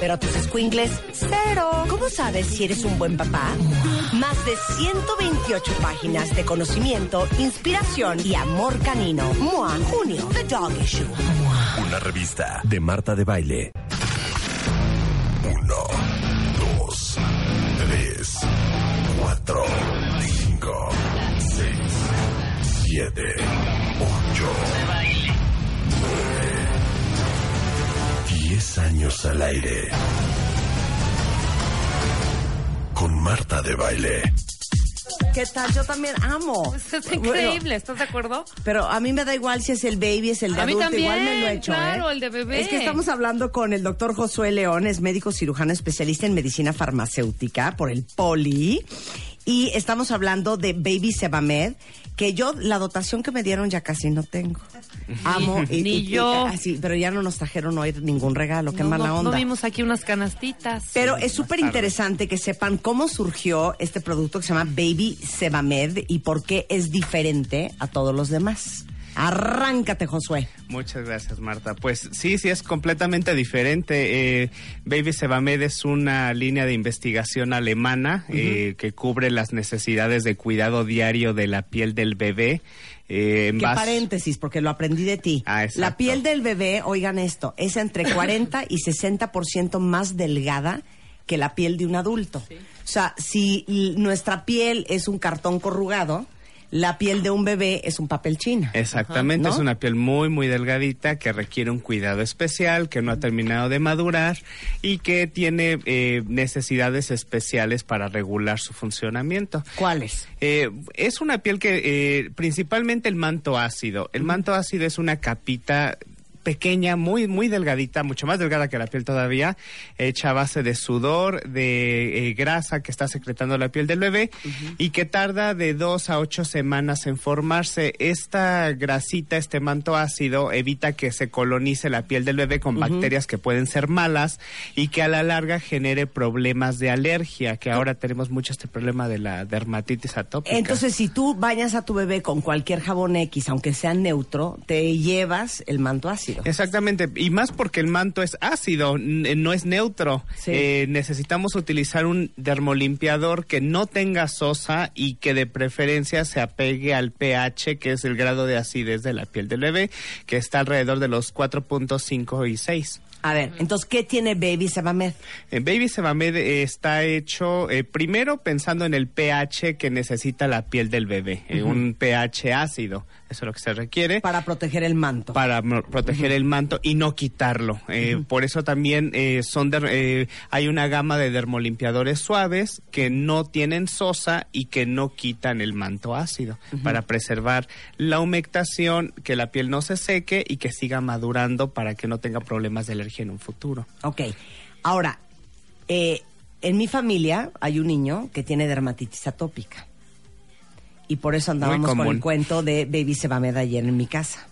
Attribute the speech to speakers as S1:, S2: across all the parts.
S1: pero tus squinkles, cero. ¿Cómo sabes si eres un buen papá? Más de 128 páginas de conocimiento, inspiración y amor canino. Mua, junio, The Dog Issue.
S2: Una revista de Marta de Baile. Uno, dos, tres, cuatro, cinco, seis, siete, ocho, 10 años al aire. Con Marta de Baile.
S1: ¿Qué tal? Yo también amo.
S3: Es increíble, ¿estás de acuerdo?
S1: Pero a mí me da igual si es el baby, es el de
S3: A mí
S1: adulto,
S3: también,
S1: igual me lo he hecho.
S3: claro,
S1: ¿eh?
S3: el de bebé.
S1: Es que estamos hablando con el doctor Josué León, es médico cirujano especialista en medicina farmacéutica por el Poli. Y estamos hablando de Baby Sebamed, que yo la dotación que me dieron ya casi no tengo. Amo. y-
S3: Ni
S1: y- y-
S3: yo.
S1: así, pero ya no nos trajeron hoy ningún regalo, qué
S3: no,
S1: mala
S3: no-
S1: onda.
S3: No vimos aquí unas canastitas.
S1: Pero es súper interesante que sepan cómo surgió este producto que se llama Baby Sebamed y por qué es diferente a todos los demás. Arráncate, Josué.
S4: Muchas gracias, Marta. Pues sí, sí, es completamente diferente. Eh, Baby Sebamed es una línea de investigación alemana eh, que cubre las necesidades de cuidado diario de la piel del bebé. eh,
S1: Qué paréntesis, porque lo aprendí de ti.
S4: Ah.
S1: La piel del bebé, oigan esto, es entre 40 y 60% más delgada que la piel de un adulto. O sea, si nuestra piel es un cartón corrugado, la piel de un bebé es un papel china.
S4: Exactamente,
S1: ¿No?
S4: es una piel muy, muy delgadita que requiere un cuidado especial, que no ha terminado de madurar y que tiene eh, necesidades especiales para regular su funcionamiento.
S1: ¿Cuáles?
S4: Eh, es una piel que eh, principalmente el manto ácido. El manto ácido es una capita pequeña, muy, muy delgadita, mucho más delgada que la piel todavía, hecha a base de sudor, de eh, grasa que está secretando la piel del bebé y que tarda de dos a ocho semanas en formarse. Esta grasita, este manto ácido, evita que se colonice la piel del bebé con bacterias que pueden ser malas y que a la larga genere problemas de alergia, que ahora tenemos mucho este problema de la dermatitis atópica.
S1: Entonces, si tú bañas a tu bebé con cualquier jabón X, aunque sea neutro, te llevas el manto ácido.
S4: Exactamente, y más porque el manto es ácido, n- no es neutro.
S1: Sí.
S4: Eh, necesitamos utilizar un dermolimpiador que no tenga sosa y que de preferencia se apegue al pH, que es el grado de acidez de la piel del bebé, que está alrededor de los 4.5 y 6.
S1: A ver, entonces, ¿qué tiene Baby Sebamed?
S4: Eh, Baby Sebamed eh, está hecho eh, primero pensando en el pH que necesita la piel del bebé, eh, un pH ácido, eso es lo que se requiere.
S1: Para proteger el manto.
S4: para proteger el manto y no quitarlo. Eh, Por eso también eh, son der- eh, hay una gama de dermolimpiadores suaves que no tienen sosa y que no quitan el manto ácido para preservar la humectación, que la piel no se seque y que siga madurando para que no tenga problemas de alergia en un futuro.
S1: Ok. Ahora, eh, en mi familia hay un niño que tiene dermatitis atópica. Y por eso andábamos con el cuento de Baby Sebamed ayer en mi casa.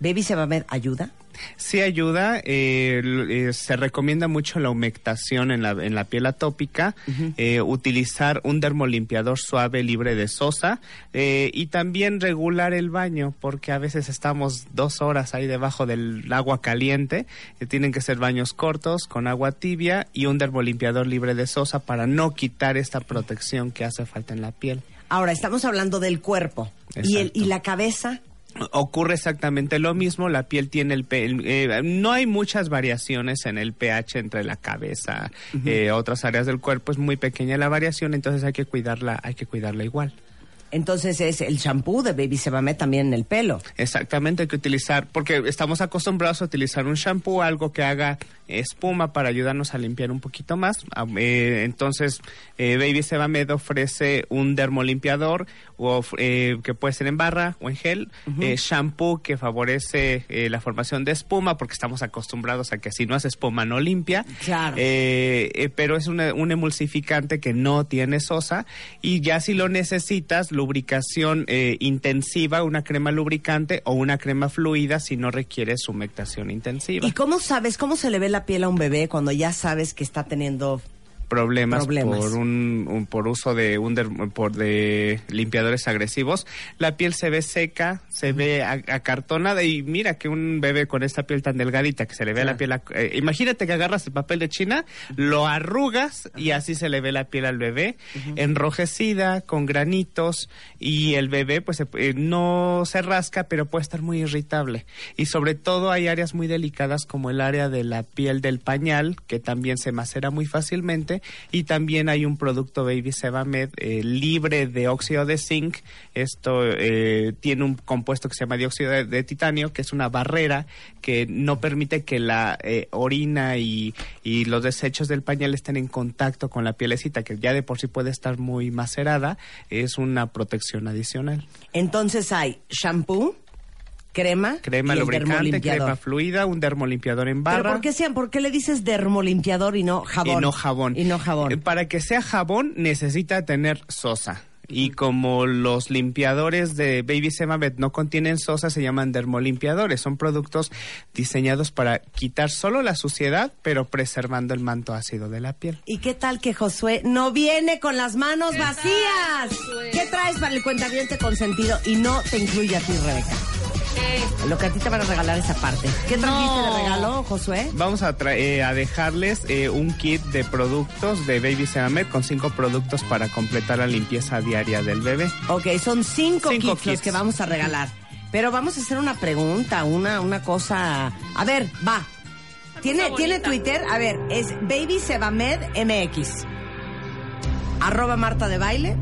S1: ¿Baby Sebamed ayuda?
S4: Sí ayuda, eh, eh, se recomienda mucho la humectación en la, en la piel atópica, eh, utilizar un dermolimpiador suave libre de sosa eh, y también regular el baño porque a veces estamos dos horas ahí debajo del agua caliente, tienen que ser baños cortos con agua tibia y un dermolimpiador libre de sosa para no quitar esta protección que hace falta en la piel.
S1: Ahora, estamos hablando del cuerpo. ¿Y, el. ¿Y la cabeza?
S4: Ocurre exactamente lo mismo, la piel tiene el, el- eh, no hay muchas variaciones en el pH entre la cabeza, eh, otras áreas del cuerpo, es muy pequeña la variación, entonces hay que cuidarla, hay que cuidarla igual.
S1: Entonces es el shampoo de Baby Sebamed también en el pelo.
S4: Exactamente, hay que utilizar, porque estamos acostumbrados a utilizar un shampoo, algo que haga espuma para ayudarnos a limpiar un poquito más. Ah, eh, entonces, eh, Baby Sebamed ofrece un dermolimpiador o, eh, que puede ser en barra o en gel, eh, shampoo que favorece eh, la formación de espuma, porque estamos acostumbrados a que si no hace espuma no limpia.
S1: Claro.
S4: Pero es una- un emulsificante que no tiene sosa y ya si lo necesitas, lubricación eh, intensiva, una crema lubricante o una crema fluida si no requieres humectación intensiva.
S1: ¿Y cómo sabes, cómo se le ve la piel a un bebé cuando ya sabes que está teniendo
S4: problemas,
S1: Problemas.
S4: por un, un- por uso de un derm- por de limpiadores agresivos. La piel se ve seca se ve acartonada y mira que un bebé con esta piel tan delgadita que se le ve la piel eh, imagínate que agarras el papel de China lo arrugas y así se le ve la piel al bebé enrojecida con granitos y el bebé pues eh, no se rasca pero puede estar muy irritable. Y sobre todo hay áreas muy delicadas como el área de la piel del pañal que también se macera muy fácilmente y también hay un producto Baby Sebamed eh, libre de óxido de zinc. Esto eh, tiene un compuesto que se llama dióxido de, titanio que es una barrera que no permite que la eh, orina y, y los desechos del pañal estén en contacto con la pielecita que ya de por sí puede estar muy macerada. Es una protección adicional.
S1: Entonces hay shampoo, crema,
S4: crema
S1: y el
S4: lubricante crema fluida un dermolimpiador en
S1: ¿Pero
S4: barra
S1: por qué, sean, por qué le dices dermolimpiador y no jabón?
S4: Y no jabón.
S1: Y no jabón.
S4: Eh, Para que sea jabón necesita tener sosa. Y como los limpiadores de Baby Semavet no contienen sosa, se llaman dermolimpiadores. Son productos diseñados para quitar solo la suciedad, pero preservando el manto ácido de la piel.
S1: ¿Y qué tal que Josué no viene con las manos vacías? ¿Qué traes para el cuentaviente consentido y no te incluye a ti, Rebeca? Lo que a ti te van a regalar esa parte. ¿Qué trajiste
S3: No.
S1: de regalo, Josué?
S4: Vamos a, eh, a dejarles eh, un kit de productos de Baby Semamet con cinco productos para completar la limpieza diaria del bebé.
S1: Ok, son cinco,
S4: Cinco
S1: kits, los que vamos a regalar. Pero vamos a hacer una pregunta, una, una cosa. A ver, va. ¿Tiene, ¿Tiene. Twitter? A ver, es Baby Sebamed MX. Arroba Marta de Baile.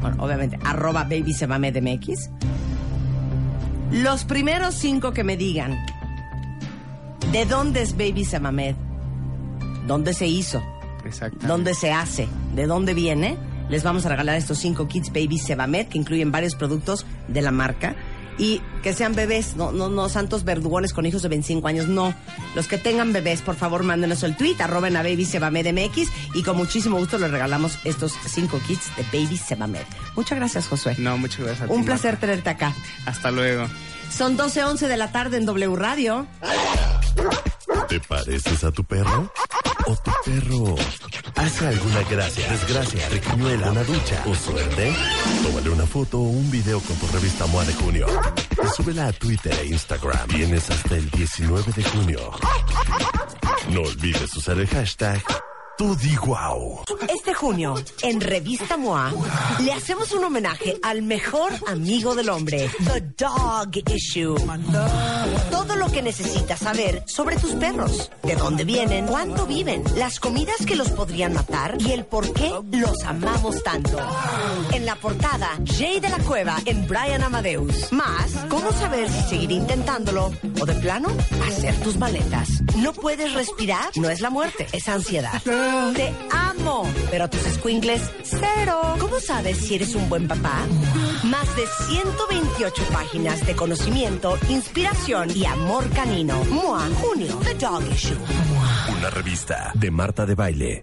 S1: Bueno, obviamente, arroba Baby Sebamed MX. Los primeros cinco que me digan de dónde es Baby Sebamed, dónde se hizo, dónde se hace, de dónde viene, les vamos a regalar estos cinco kits Baby Sebamed que incluyen varios productos de la marca y que sean bebés, no, no, no santos verdugones con hijos de 25 años, no. Los que tengan bebés, por favor, mándenos el tweet, arroben a Baby Sebamed MX y con muchísimo gusto les regalamos estos cinco kits de Baby Sebamed. Muchas gracias, Josué.
S4: No, muchas gracias. a ti,
S1: Un
S4: Marta.
S1: placer tenerte acá.
S4: Hasta luego.
S1: Son 12.11 de la tarde en W Radio.
S2: ¿Te pareces a tu perro? ¿O tu perro hace alguna gracia, desgracia, triquiñuela, una ducha o suerte? Tómale una foto o un video con tu revista MOA de junio y súbela a Twitter e Instagram. Tienes hasta el 19 de junio. No olvides usar el hashtag TudiGuau.
S1: Este junio, en Revista MOA, le hacemos un homenaje al mejor amigo del hombre, The Dog Issue. Lo que necesitas saber sobre tus perros, de dónde vienen, cuánto viven, las comidas que los podrían matar y el por qué los amamos tanto. En la portada, Jay de la Cueva en Brian Amadeus. Más, cómo saber si seguir intentándolo o de plano hacer tus maletas. No puedes respirar, no es la muerte, es ansiedad. Te amo, pero tus squinkles, cero. ¿Cómo sabes si eres un buen papá? Más de 128 páginas de conocimiento, inspiración y amor canino. MOA, junio, The Dog Issue.
S2: Una revista de Marta de Baile.